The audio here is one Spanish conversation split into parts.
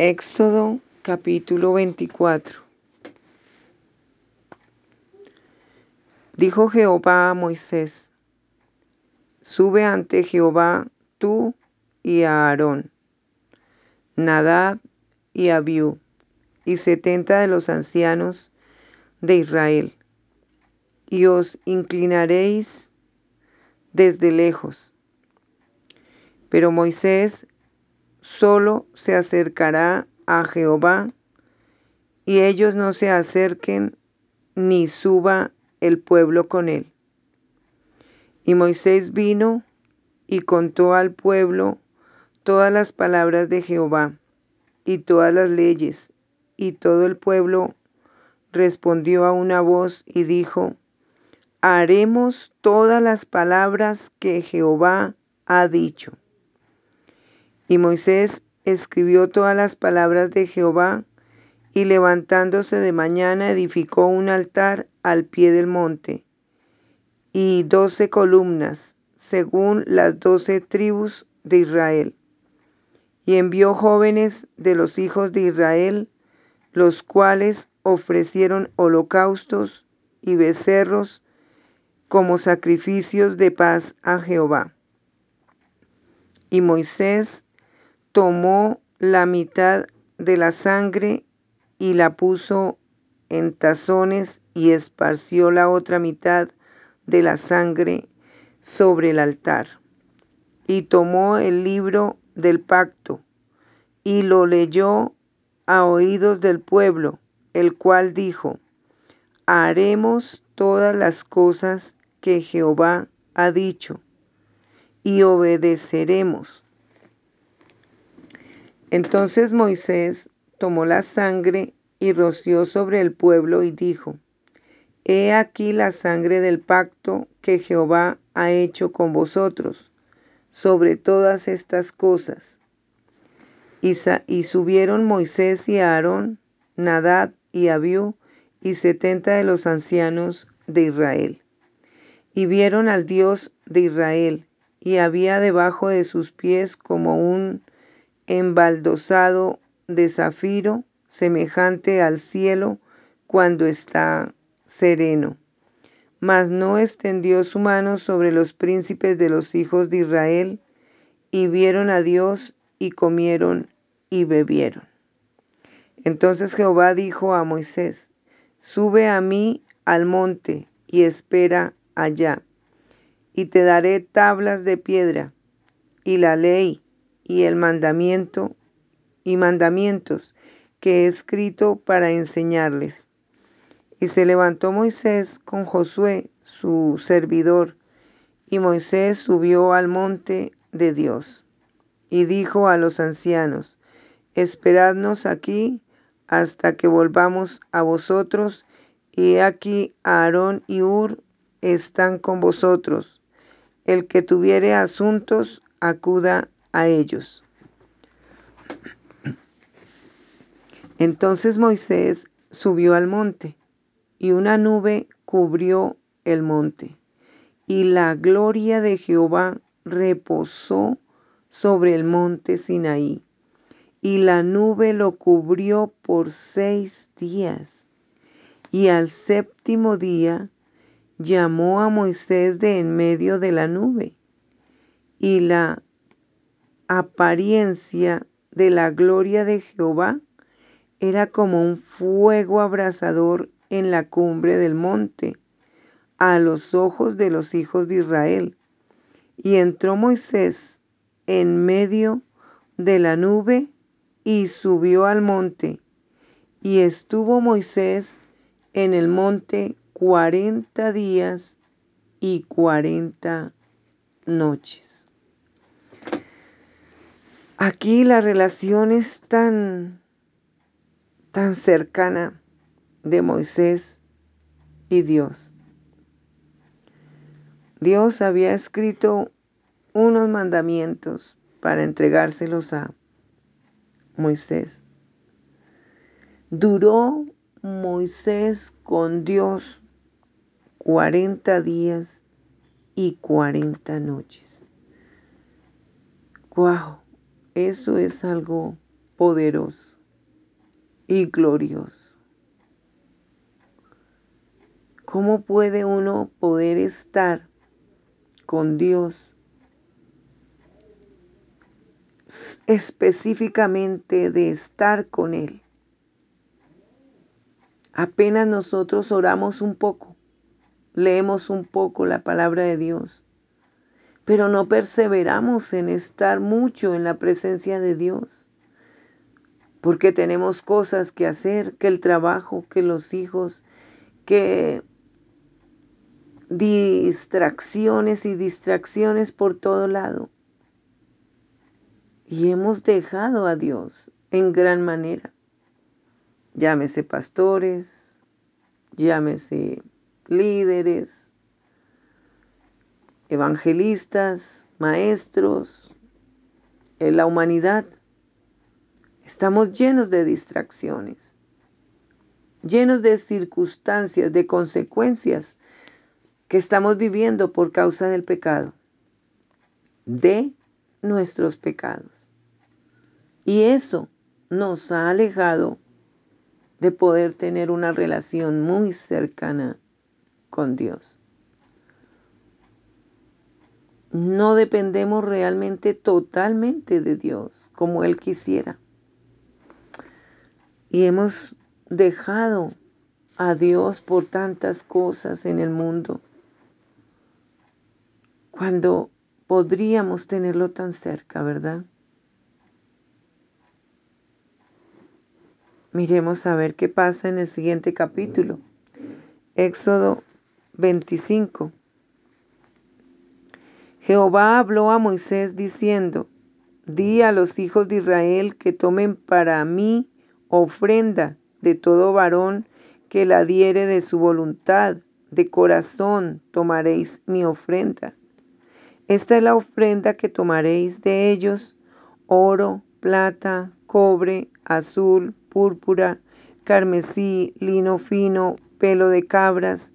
Éxodo capítulo 24 Dijo Jehová a Moisés, Sube ante Jehová tú y a Aarón, Nadab y Abiú, y setenta de los ancianos de Israel, y os inclinaréis desde lejos. Pero Moisés solo se acercará a Jehová, y ellos no se acerquen ni suba el pueblo con él. Y Moisés vino y contó al pueblo todas las palabras de Jehová y todas las leyes, y todo el pueblo respondió a una voz y dijo, haremos todas las palabras que Jehová ha dicho. Y Moisés escribió todas las palabras de Jehová, y levantándose de mañana edificó un altar al pie del monte, y doce columnas, según las doce tribus de Israel. Y envió jóvenes de los hijos de Israel, los cuales ofrecieron holocaustos y becerros como sacrificios de paz a Jehová. Y Moisés tomó la mitad de la sangre y la puso en tazones y esparció la otra mitad de la sangre sobre el altar. Y tomó el libro del pacto y lo leyó a oídos del pueblo, el cual dijo, haremos todas las cosas que Jehová ha dicho y obedeceremos. Entonces Moisés tomó la sangre y roció sobre el pueblo y dijo, He aquí la sangre del pacto que Jehová ha hecho con vosotros sobre todas estas cosas. Y, y subieron Moisés y Aarón, Nadad y Abiú, y setenta de los ancianos de Israel. Y vieron al Dios de Israel, y había debajo de sus pies como un embaldosado de zafiro, semejante al cielo cuando está sereno. Mas no extendió su mano sobre los príncipes de los hijos de Israel, y vieron a Dios y comieron y bebieron. Entonces Jehová dijo a Moisés, Sube a mí al monte y espera allá, y te daré tablas de piedra, y la ley, y el mandamiento y mandamientos que he escrito para enseñarles. Y se levantó Moisés con Josué, su servidor, y Moisés subió al monte de Dios. Y dijo a los ancianos, Esperadnos aquí hasta que volvamos a vosotros, y aquí Aarón y Ur están con vosotros. El que tuviere asuntos, acuda a ellos. Entonces Moisés subió al monte, y una nube cubrió el monte, y la gloria de Jehová reposó sobre el monte Sinaí, y la nube lo cubrió por seis días. Y al séptimo día llamó a Moisés de en medio de la nube, y la apariencia de la gloria de Jehová era como un fuego abrasador en la cumbre del monte, a los ojos de los hijos de Israel. Y entró Moisés en medio de la nube y subió al monte. Y estuvo Moisés en el monte cuarenta días y cuarenta noches. Aquí la relación es tan, tan cercana de Moisés y Dios. Dios había escrito unos mandamientos para entregárselos a Moisés. Duró Moisés con Dios cuarenta días y cuarenta noches. ¡Guau! Eso es algo poderoso y glorioso. ¿Cómo puede uno poder estar con Dios específicamente de estar con Él? Apenas nosotros oramos un poco, leemos un poco la palabra de Dios, pero no perseveramos en estar mucho en la presencia de Dios, porque tenemos cosas que hacer, que el trabajo, que los hijos, que distracciones y distracciones por todo lado. Y hemos dejado a Dios en gran manera. Llámese pastores, llámese líderes, evangelistas, maestros, en la humanidad. Estamos llenos de distracciones, llenos de circunstancias, de consecuencias que estamos viviendo por causa del pecado, de nuestros pecados. Y eso nos ha alejado de poder tener una relación muy cercana con Dios. No dependemos realmente totalmente de Dios como Él quisiera. Y hemos dejado a Dios por tantas cosas en el mundo cuando podríamos tenerlo tan cerca, ¿verdad? Miremos a ver qué pasa en el siguiente capítulo. Éxodo 25. Jehová habló a Moisés diciendo, Di a los hijos de Israel que tomen para mí ofrenda de todo varón que la diere de su voluntad, de corazón tomaréis mi ofrenda. Esta es la ofrenda que tomaréis de ellos, oro, plata, cobre, azul, púrpura, carmesí, lino fino, pelo de cabras,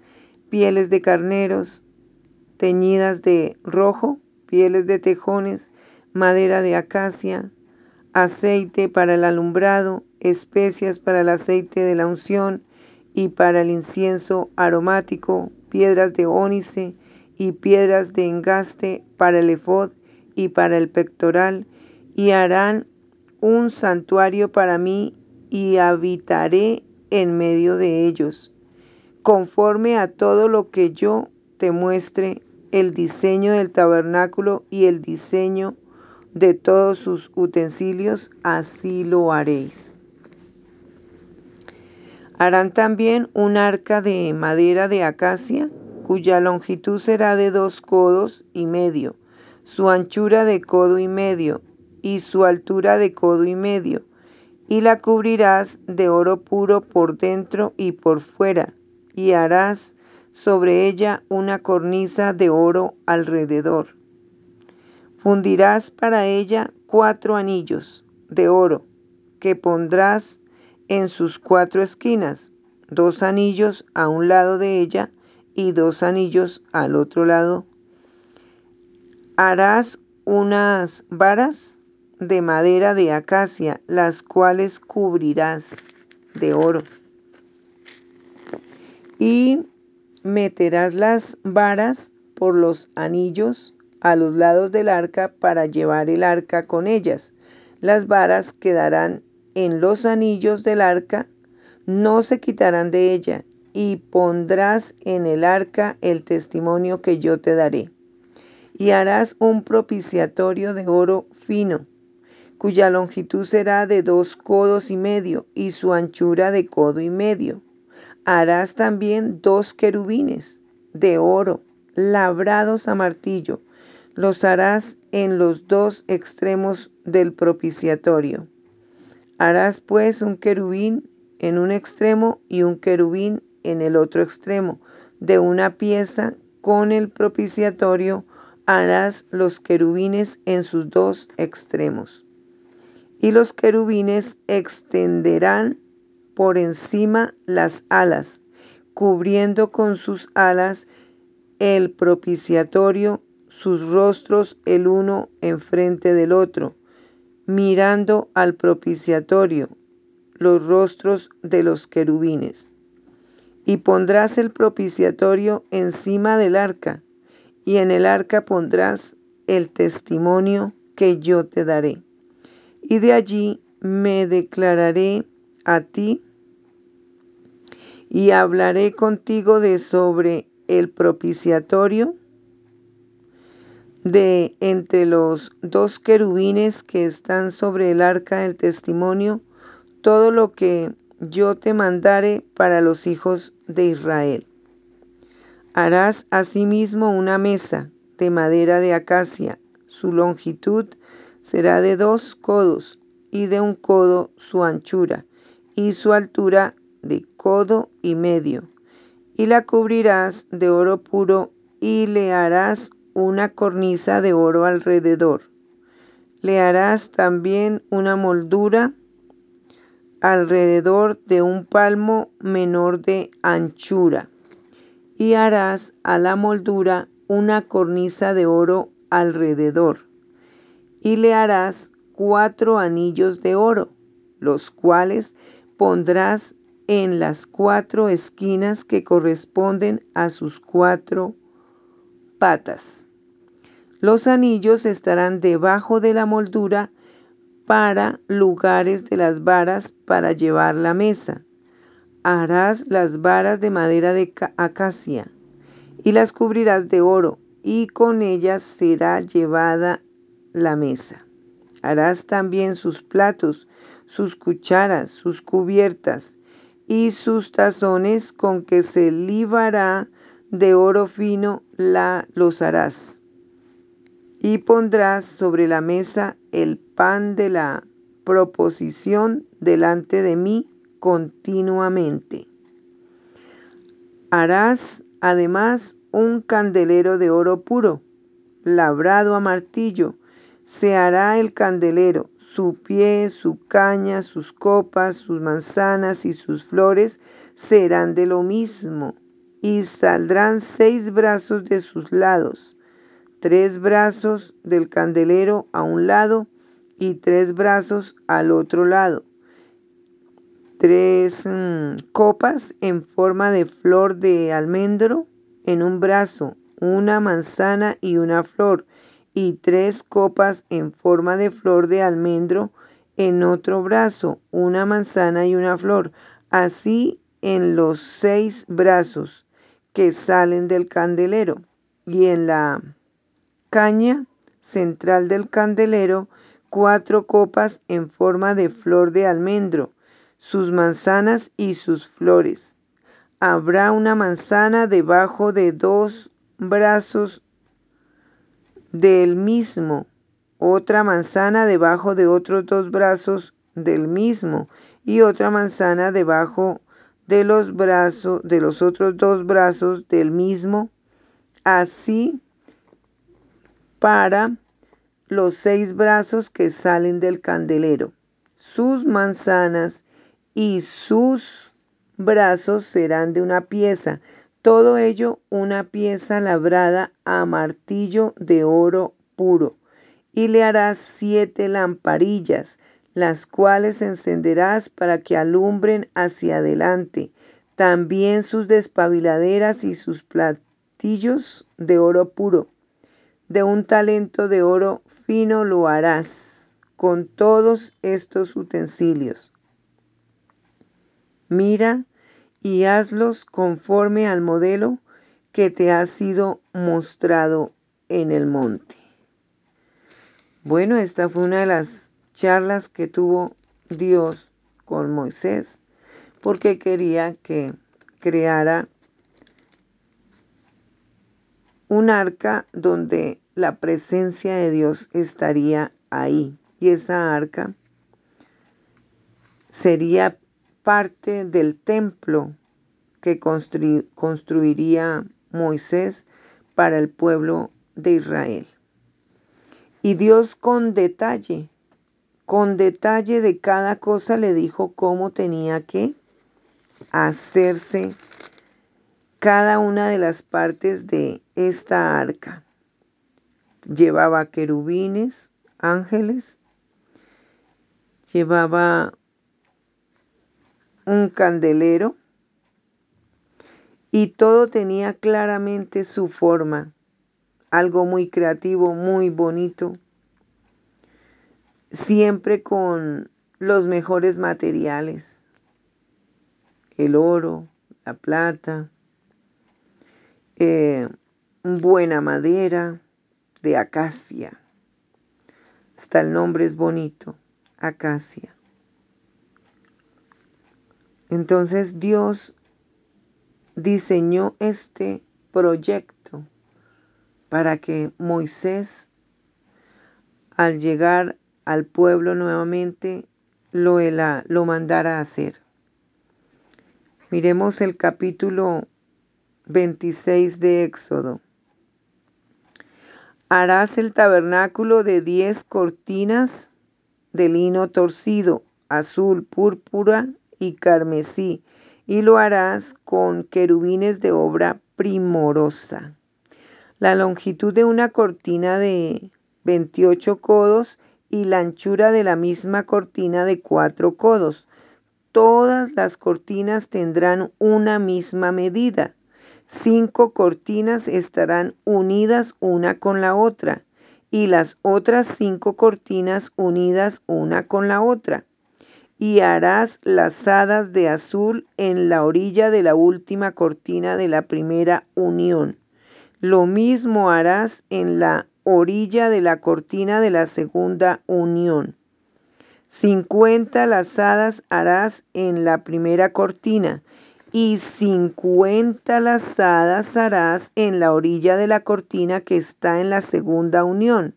pieles de carneros, teñidas de rojo, pieles de tejones, madera de acacia, aceite para el alumbrado, especias para el aceite de la unción y para el incienso aromático, piedras de ónice, y piedras de engaste para el efod y para el pectoral, y harán un santuario para mí y habitaré en medio de ellos, conforme a todo lo que yo te muestre, el diseño del tabernáculo y el diseño de todos sus utensilios, así lo haréis. Harán también un arca de madera de acacia, cuya longitud será de dos codos y medio, su anchura de codo y medio, y su altura de codo y medio, y la cubrirás de oro puro por dentro y por fuera, y harás sobre ella una cornisa de oro alrededor. Fundirás para ella cuatro anillos de oro que pondrás en sus cuatro esquinas, dos anillos a un lado de ella y dos anillos al otro lado. Harás unas varas de madera de acacia, las cuales cubrirás de oro. Y meterás las varas por los anillos a los lados del arca para llevar el arca con ellas. Las varas quedarán en los anillos del arca, no se quitarán de ella, y pondrás en el arca el testimonio que yo te daré. Y harás un propiciatorio de oro fino, cuya longitud será de dos codos y medio y su anchura de codo y medio. Harás también dos querubines de oro, labrados a martillo. Los harás en los dos extremos del propiciatorio. Harás pues un querubín en un extremo y un querubín en el otro extremo de una pieza con el propiciatorio harás los querubines en sus dos extremos. Y los querubines extenderán por encima las alas, cubriendo con sus alas el propiciatorio, sus rostros el uno enfrente del otro. mirando al propiciatorio, los rostros de los querubines. Y pondrás el propiciatorio encima del arca, y en el arca pondrás el testimonio que yo te daré. Y de allí me declararé a ti y hablaré contigo de sobre el propiciatorio de entre los dos querubines que están sobre el arca del testimonio, todo lo que yo te mandare para los hijos de Israel. Harás asimismo una mesa de madera de acacia, su longitud será de dos codos y de un codo su anchura y su altura de codo y medio. Y la cubrirás de oro puro y le harás una cornisa de oro alrededor. Le harás también una moldura alrededor de un palmo menor de anchura. Y harás a la moldura una cornisa de oro alrededor. Y le harás cuatro anillos de oro, los cuales pondrás en las cuatro esquinas que corresponden a sus cuatro patas. Los anillos estarán debajo de la moldura para lugares de las varas para llevar la mesa. Harás las varas de madera de acacia y las cubrirás de oro, y con ellas será llevada la mesa. Harás también sus platos, sus cucharas, sus cubiertas y sus tazones con que se libará de oro fino la, los harás. Y pondrás sobre la mesa el pan de la proposición delante de mí continuamente. Harás además un candelero de oro puro, labrado a martillo. Se hará el candelero, su pie, su caña, sus copas, sus manzanas y sus flores serán de lo mismo y saldrán seis brazos de sus lados, tres brazos del candelero a un lado y tres brazos al otro lado, tres mm, copas en forma de flor de almendro en un brazo, una manzana y una flor, y tres copas en forma de flor de almendro en otro brazo, una manzana y una flor, así en los seis brazos que salen del candelero y en la caña central del candelero cuatro copas en forma de flor de almendro, sus manzanas y sus flores. Habrá una manzana debajo de dos brazos del mismo, otra manzana debajo de otros dos brazos del mismo y otra manzana debajo de los brazos de los otros dos brazos del mismo, así para los seis brazos que salen del candelero. Sus manzanas y sus brazos serán de una pieza, todo ello una pieza labrada a martillo de oro puro. Y le harás siete lamparillas las cuales encenderás para que alumbren hacia adelante. También sus despabiladeras y sus platillos de oro puro. De un talento de oro fino lo harás con todos estos utensilios. Mira y hazlos conforme al modelo que te ha sido mostrado en el monte. Bueno, esta fue una de las charlas que tuvo Dios con Moisés, porque quería que creara un arca donde la presencia de Dios estaría ahí. Y esa arca sería parte del templo que construiría Moisés para el pueblo de Israel. Y Dios con detalle con detalle de cada cosa le dijo cómo tenía que hacerse cada una de las partes de esta arca. Llevaba querubines, ángeles, llevaba un candelero y todo tenía claramente su forma, algo muy creativo, muy bonito, siempre con los mejores materiales, el oro, la plata, eh, buena madera de acacia. Hasta el nombre es bonito, acacia. Entonces Dios diseñó este proyecto para que Moisés, al llegar al pueblo nuevamente, lo, lo mandara a hacer. Miremos el capítulo 26 de Éxodo. Harás el tabernáculo de diez cortinas de lino torcido, azul, púrpura y carmesí, y lo harás con querubines de obra primorosa. La longitud de una cortina de 28 codos y la anchura de la misma cortina de cuatro codos. Todas las cortinas tendrán una misma medida. Cinco cortinas estarán unidas una con la otra y las otras cinco cortinas unidas una con la otra y harás lazadas de azul en la orilla de la última cortina de la primera unión. Lo mismo harás en la orilla de la cortina de la segunda unión. Cincuenta lazadas harás en la primera cortina y cincuenta lazadas harás en la orilla de la cortina que está en la segunda unión.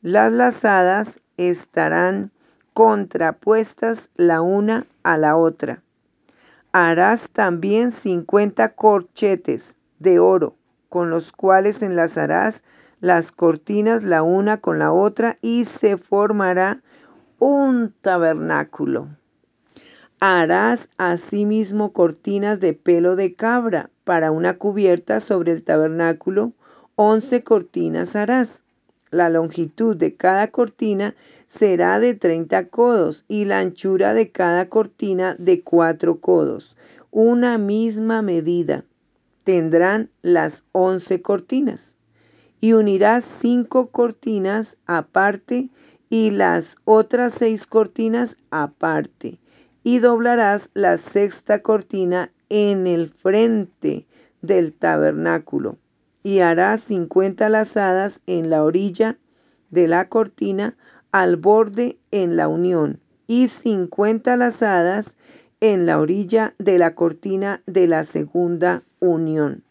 Las lazadas estarán contrapuestas la una a la otra. Harás también cincuenta corchetes de oro, con los cuales enlazarás las cortinas la una con la otra y se formará un tabernáculo. Harás asimismo cortinas de pelo de cabra para una cubierta sobre el tabernáculo. Once cortinas harás. La longitud de cada cortina será de 30 codos y la anchura de cada cortina de 4 codos. Una misma medida tendrán las 11 cortinas. Y unirás cinco cortinas aparte y las otras seis cortinas aparte. Y doblarás la sexta cortina en el frente del tabernáculo y harás cincuenta lazadas en la orilla de la cortina al borde en la unión y cincuenta lazadas en la orilla de la cortina de la segunda unión.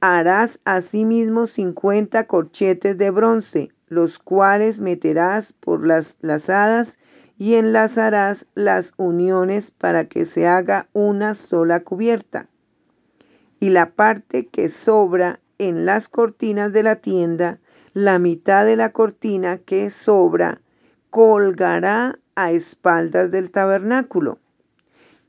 Harás asimismo cincuenta corchetes de bronce, los cuales meterás por las lazadas y enlazarás las uniones para que se haga una sola cubierta. Y la parte que sobra en las cortinas de la tienda, la mitad de la cortina que sobra colgará a espaldas del tabernáculo.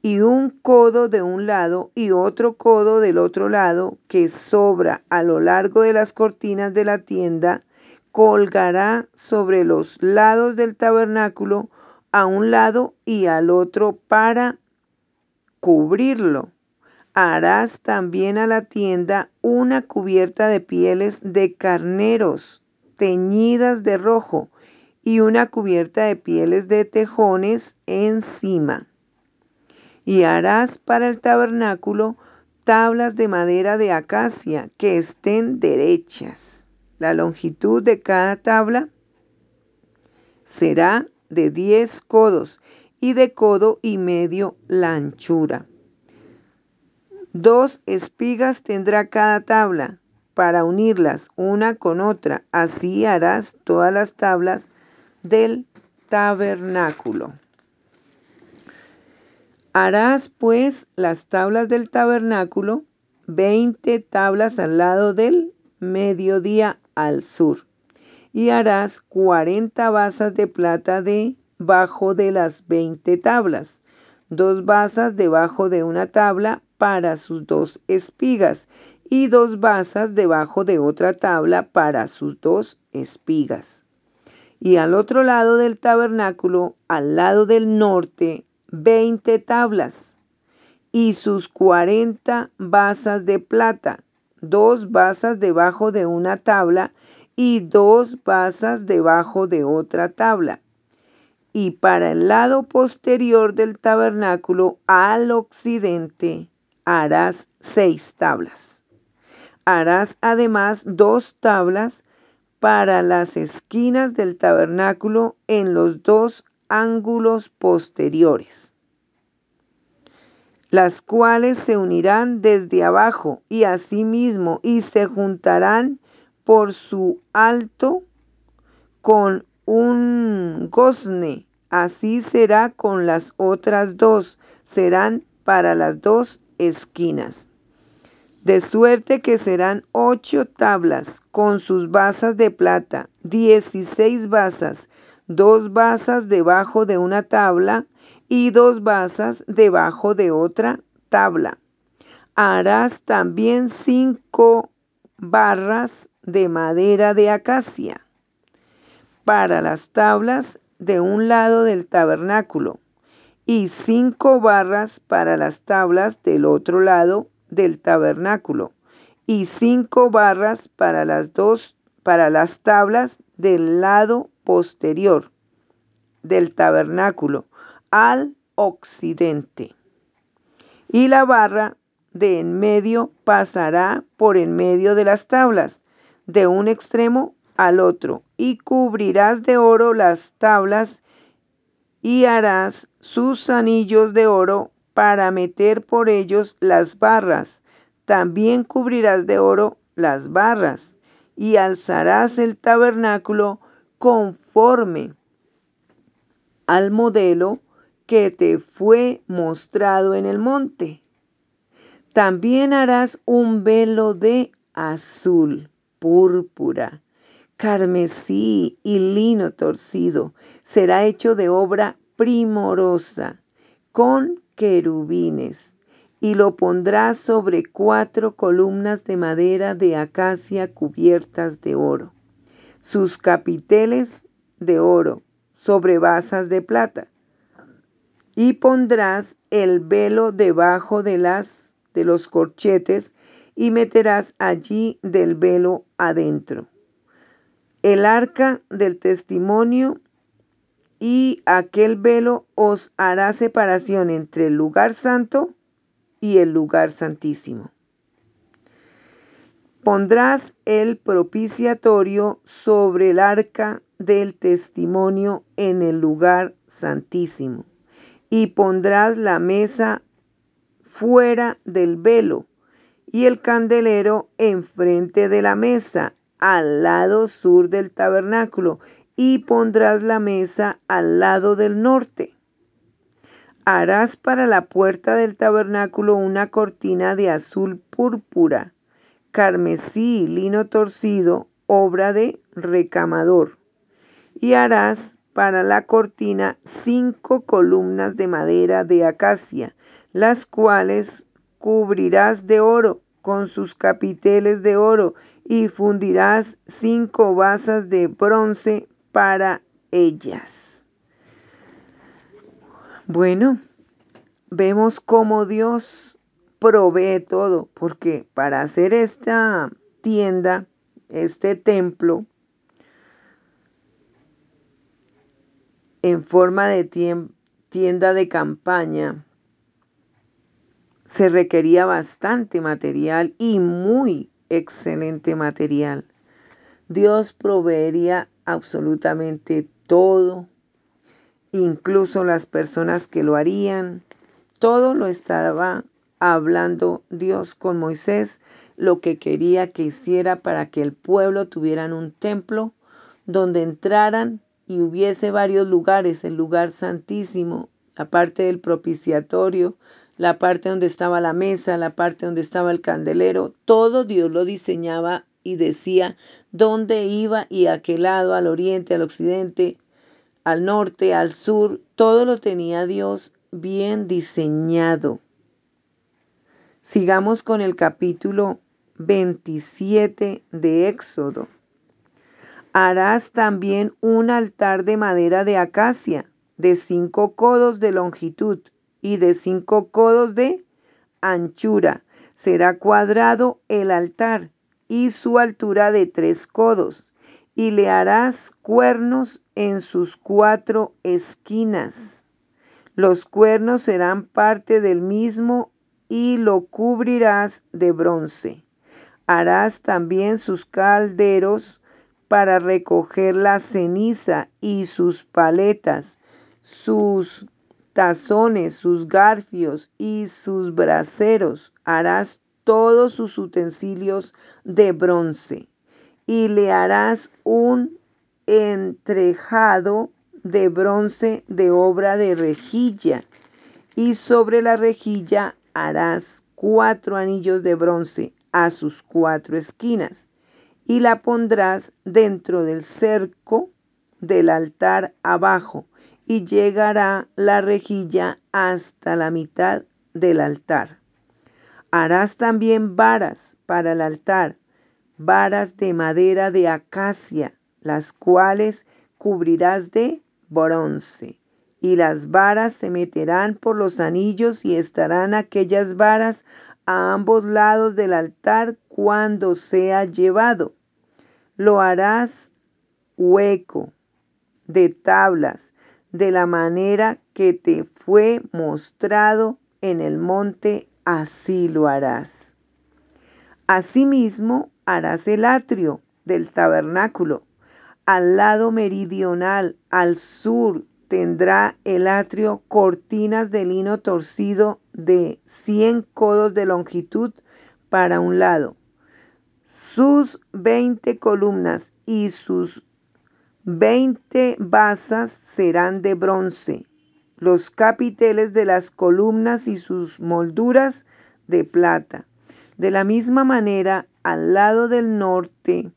Y un codo de un lado y otro codo del otro lado que sobra a lo largo de las cortinas de la tienda, colgará sobre los lados del tabernáculo a un lado y al otro para cubrirlo harás también a la tienda una cubierta de pieles de carneros teñidas de rojo y una cubierta de pieles de tejones encima. Y harás para el tabernáculo tablas de madera de acacia que estén derechas. La longitud de cada tabla será de diez codos y de codo y medio la anchura. Dos espigas tendrá cada tabla para unirlas una con otra. Así harás todas las tablas del tabernáculo. Harás pues las tablas del tabernáculo, veinte tablas al lado del mediodía al sur. Y harás cuarenta basas de plata debajo de las veinte tablas, dos basas debajo de una tabla para sus dos espigas y dos basas debajo de otra tabla para sus dos espigas. Y al otro lado del tabernáculo, al lado del norte, veinte tablas y sus cuarenta basas de plata, dos basas debajo de una tabla y dos basas debajo de otra tabla. Y para el lado posterior del tabernáculo, al occidente, harás seis tablas. Harás además dos tablas para las esquinas del tabernáculo en los dos ángulos posteriores, las cuales se unirán desde abajo y asimismo y se juntarán por su alto con un gozne. Así será con las otras dos, serán para las dos esquinas. De suerte que serán ocho tablas con sus basas de plata, dieciséis basas, dos basas debajo de una tabla y dos basas debajo de otra tabla. Harás también cinco barras de madera de acacia para las tablas de un lado del tabernáculo y cinco barras para las tablas del otro lado del tabernáculo y cinco barras para las dos para las tablas del lado posterior del tabernáculo al occidente. Y la barra de en medio pasará por en medio de las tablas, de un extremo al otro, y cubrirás de oro las tablas y harás sus anillos de oro para meter por ellos las barras. También cubrirás de oro las barras y alzarás el tabernáculo conforme al modelo que te fue mostrado en el monte. También harás un velo de azul, púrpura, carmesí y lino torcido. Será hecho de obra primorosa, con querubines, y lo pondrás sobre cuatro columnas de madera de acacia cubiertas de oro. Sus capiteles de oro sobre basas de plata. Y pondrás el velo debajo de las de los corchetes y meterás allí del velo adentro. El arca del testimonio y aquel velo os hará separación entre el lugar santo y el lugar santísimo. Pondrás el propiciatorio sobre el arca del testimonio en el lugar santísimo y pondrás la mesa fuera del velo y el candelero enfrente de la mesa al lado sur del tabernáculo y pondrás la mesa al lado del norte. Harás para la puerta del tabernáculo una cortina de azul púrpura, carmesí, lino torcido, obra de recamador. Y harás para la cortina cinco columnas de madera de acacia, las cuales cubrirás de oro con sus capiteles de oro y fundirás cinco basas de bronce para ellas. Bueno, vemos cómo Dios provee todo, porque para hacer esta tienda, este templo, en forma de tienda de campaña, se requería bastante material y muy excelente material. Dios proveería absolutamente todo, incluso las personas que lo harían. Todo lo estaba hablando Dios con Moisés, lo que quería que hiciera para que el pueblo tuvieran un templo donde entraran y hubiese varios lugares, el lugar santísimo, la parte del propiciatorio, la parte donde estaba la mesa, la parte donde estaba el candelero, todo Dios lo diseñaba y decía dónde iba y a qué lado, al oriente, al occidente, al norte, al sur, todo lo tenía Dios bien diseñado. Sigamos con el capítulo 27 de Éxodo. Harás también un altar de madera de acacia, de cinco codos de longitud y de cinco codos de anchura. Será cuadrado el altar y su altura de tres codos. Y le harás cuernos en sus cuatro esquinas. Los cuernos serán parte del mismo y lo cubrirás de bronce. Harás también sus calderos para recoger la ceniza y sus paletas, sus tazones, sus garfios y sus braseros. Harás todos sus utensilios de bronce y le harás un entrejado de bronce de obra de rejilla y sobre la rejilla harás cuatro anillos de bronce a sus cuatro esquinas y la pondrás dentro del cerco del altar abajo, y llegará la rejilla hasta la mitad del altar. Harás también varas para el altar, varas de madera de acacia, las cuales cubrirás de bronce. Y las varas se meterán por los anillos y estarán aquellas varas a ambos lados del altar cuando sea llevado. Lo harás hueco de tablas, de la manera que te fue mostrado en el monte, así lo harás. Asimismo harás el atrio del tabernáculo. Al lado meridional, al sur, tendrá el atrio cortinas de lino torcido de cien codos de longitud para un lado. Sus veinte columnas y sus veinte basas serán de bronce. Los capiteles de las columnas y sus molduras de plata. De la misma manera, al lado del norte,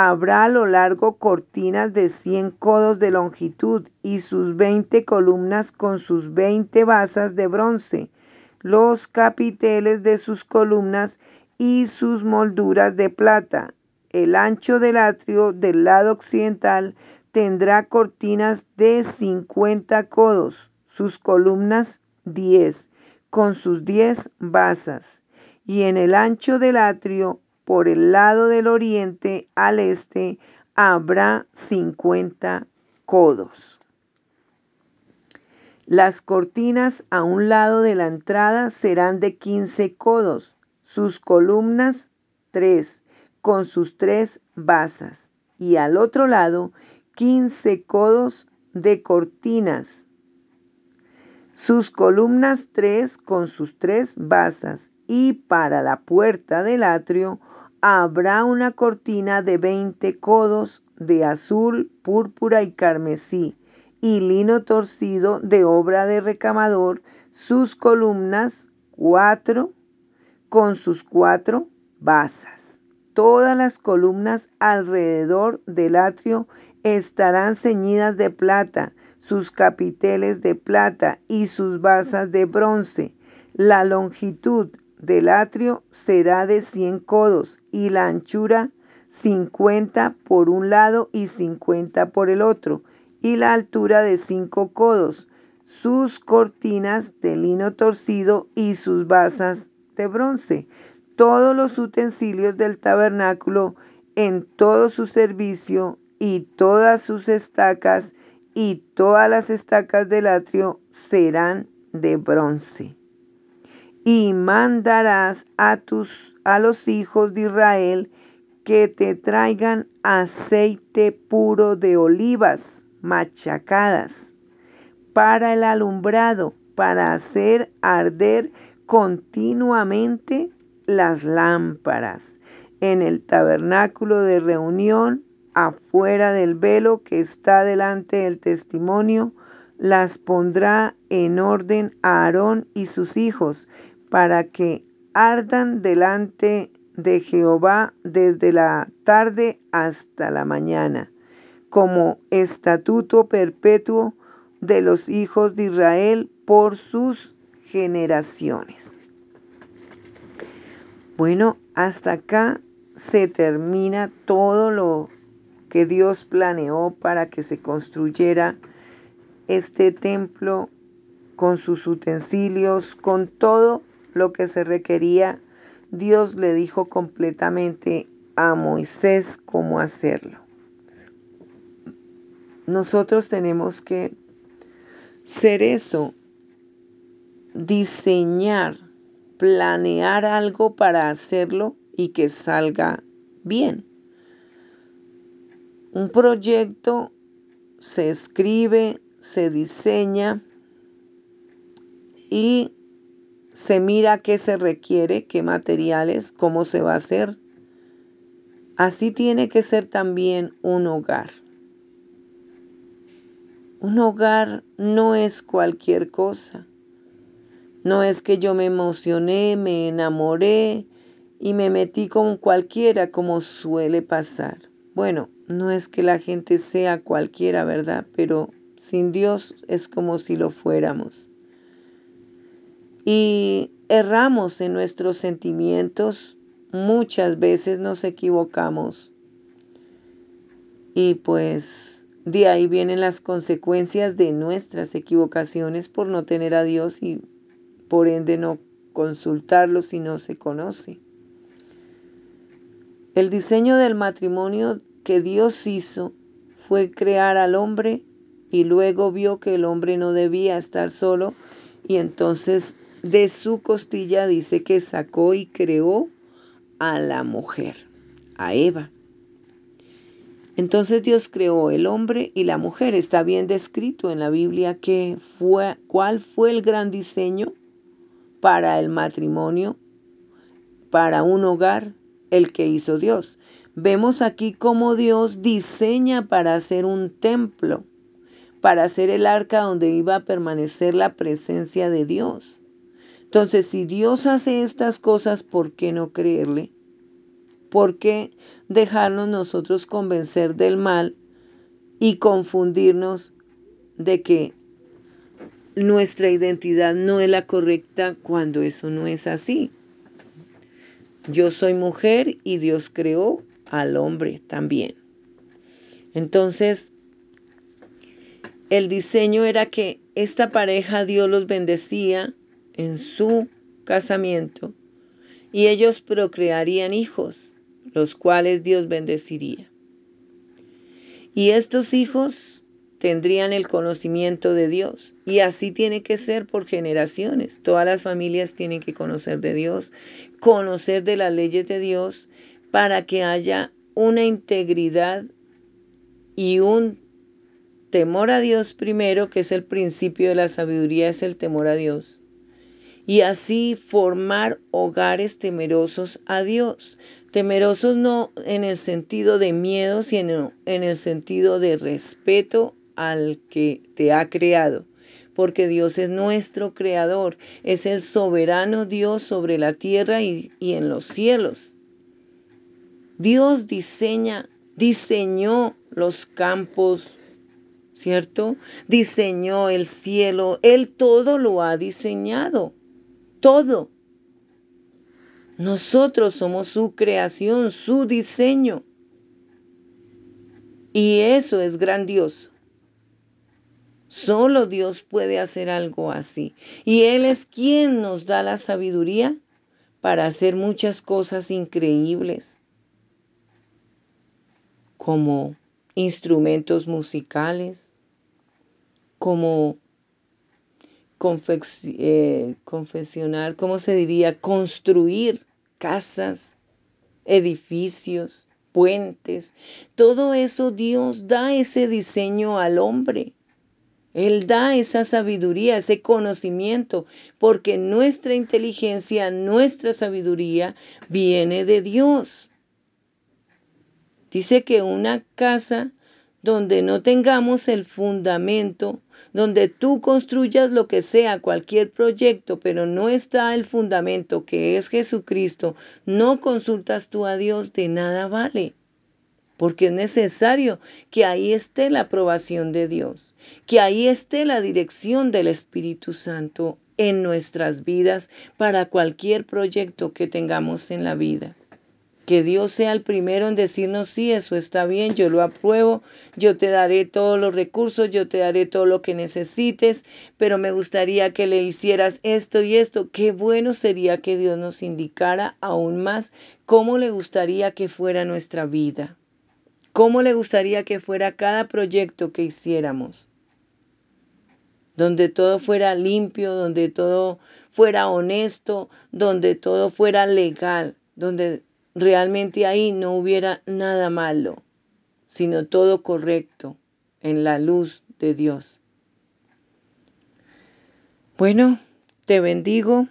Habrá a lo largo cortinas de cien codos de longitud y sus veinte columnas con sus veinte basas de bronce, los capiteles de sus columnas y sus molduras de plata. El ancho del atrio del lado occidental tendrá cortinas de cincuenta codos, sus columnas diez, con sus diez basas. Y en el ancho del atrio por el lado del oriente al este habrá 50 codos. Las cortinas a un lado de la entrada serán de 15 codos, sus columnas 3, con sus tres basas, y al otro lado 15 codos de cortinas, sus columnas 3 con sus tres basas, y para la puerta del atrio habrá una cortina de veinte codos de azul, púrpura y carmesí, y lino torcido de obra de recamador, sus columnas cuatro con sus cuatro basas. Todas las columnas alrededor del atrio estarán ceñidas de plata, sus capiteles de plata y sus basas de bronce. La longitud del atrio será de 100 codos y la anchura 50 por un lado y 50 por el otro, y la altura de 5 codos, sus cortinas de lino torcido y sus basas de bronce. Todos los utensilios del tabernáculo en todo su servicio y todas sus estacas y todas las estacas del atrio serán de bronce. Y mandarás a tus a los hijos de Israel que te traigan aceite puro de olivas machacadas para el alumbrado, para hacer arder continuamente las lámparas en el tabernáculo de reunión afuera del velo que está delante del testimonio, las pondrá en orden Aarón y sus hijos para que ardan delante de Jehová desde la tarde hasta la mañana, como estatuto perpetuo de los hijos de Israel por sus generaciones. Bueno, hasta acá se termina todo lo que Dios planeó para que se construyera este templo con sus utensilios, con todo lo que se requería, Dios le dijo completamente a Moisés cómo hacerlo. Nosotros tenemos que ser eso, diseñar, planear algo para hacerlo y que salga bien. Un proyecto se escribe, se diseña y se mira qué se requiere, qué materiales, cómo se va a hacer. Así tiene que ser también un hogar. Un hogar no es cualquier cosa. No es que yo me emocioné, me enamoré y me metí con cualquiera como suele pasar. Bueno, no es que la gente sea cualquiera, ¿verdad? Pero sin Dios es como si lo fuéramos. Y erramos en nuestros sentimientos, muchas veces nos equivocamos. Y pues de ahí vienen las consecuencias de nuestras equivocaciones por no tener a Dios y por ende no consultarlo si no se conoce. El diseño del matrimonio que Dios hizo fue crear al hombre y luego vio que el hombre no debía estar solo y entonces de su costilla dice que sacó y creó a la mujer, a Eva. Entonces Dios creó el hombre y la mujer. Está bien descrito en la Biblia que fue, cuál fue el gran diseño para el matrimonio, para un hogar, el que hizo Dios. Vemos aquí cómo Dios diseña para hacer un templo, para hacer el arca donde iba a permanecer la presencia de Dios. Entonces, si Dios hace estas cosas, ¿por qué no creerle? ¿Por qué dejarnos nosotros convencer del mal y confundirnos de que nuestra identidad no es la correcta cuando eso no es así? Yo soy mujer y Dios creó al hombre también. Entonces, el diseño era que esta pareja Dios los bendecía en su casamiento y ellos procrearían hijos, los cuales Dios bendeciría. Y estos hijos tendrían el conocimiento de Dios. Y así tiene que ser por generaciones. Todas las familias tienen que conocer de Dios, conocer de las leyes de Dios, para que haya una integridad y un temor a Dios primero, que es el principio de la sabiduría, es el temor a Dios. Y así formar hogares temerosos a Dios. Temerosos no en el sentido de miedo, sino en el sentido de respeto al que te ha creado. Porque Dios es nuestro creador, es el soberano Dios sobre la tierra y, y en los cielos. Dios diseña, diseñó los campos, ¿cierto? Diseñó el cielo, Él todo lo ha diseñado, todo. Nosotros somos su creación, su diseño. Y eso es grandioso. Solo Dios puede hacer algo así. Y Él es quien nos da la sabiduría para hacer muchas cosas increíbles como instrumentos musicales, como eh, confesionar, ¿cómo se diría? Construir casas, edificios, puentes. Todo eso Dios da ese diseño al hombre. Él da esa sabiduría, ese conocimiento, porque nuestra inteligencia, nuestra sabiduría viene de Dios. Dice que una casa donde no tengamos el fundamento, donde tú construyas lo que sea, cualquier proyecto, pero no está el fundamento que es Jesucristo, no consultas tú a Dios, de nada vale. Porque es necesario que ahí esté la aprobación de Dios, que ahí esté la dirección del Espíritu Santo en nuestras vidas para cualquier proyecto que tengamos en la vida. Que Dios sea el primero en decirnos, sí, eso está bien, yo lo apruebo, yo te daré todos los recursos, yo te daré todo lo que necesites, pero me gustaría que le hicieras esto y esto. Qué bueno sería que Dios nos indicara aún más cómo le gustaría que fuera nuestra vida, cómo le gustaría que fuera cada proyecto que hiciéramos donde todo fuera limpio, donde todo fuera honesto, donde todo fuera legal, donde realmente ahí no hubiera nada malo, sino todo correcto en la luz de Dios. Bueno, te bendigo